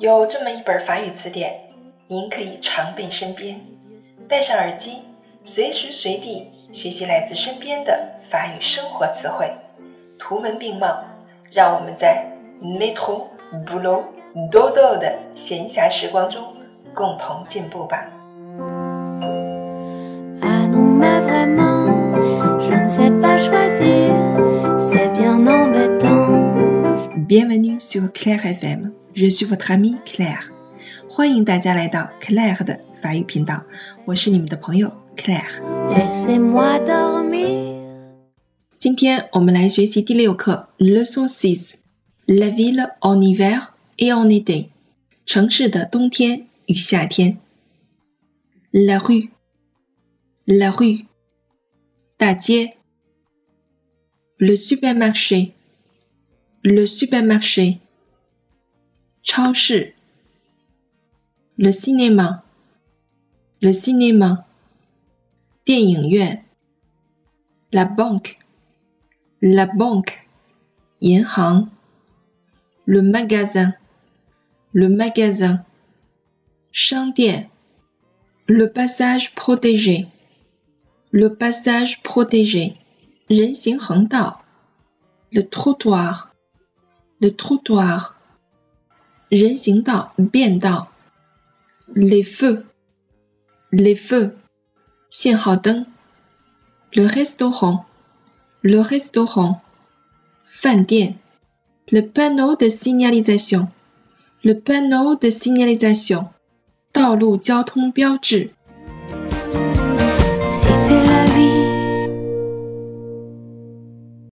有这么一本法语词典，您可以常备身边，戴上耳机，随时随地学习来自身边的法语生活词汇，图文并茂，让我们在 metro boulot dodo 的闲暇时光中共同进步吧。Ah non, mais vraiment, je ne sais pas choisir, c'est bien embêtant. Bienvenue sur Claire FM，je suis votre amie Claire。欢迎大家来到 Claire 的法语频道，我是你们的朋友 Claire。 Laissez-moi dormir. 今天我们来学习第六课 Leçon six，La ville en hiver et en été，城市的冬天与夏天。La rue，La rue，大街。Le supermarché，Le supermarché， 超市。Le cinéma，Le cinéma，电影院。La banque，La banque，银行。Le magasin，Le magasin，商店。Le passage protégé，Le passage protégé，人行横道。Le trottoir，Le trottoir， 人行道、便道。Les feux，Les feux，信号灯。Le restaurant，Le restaurant，饭店。Le panneau de signalisation，Le panneau de signalisation，道路交通标志。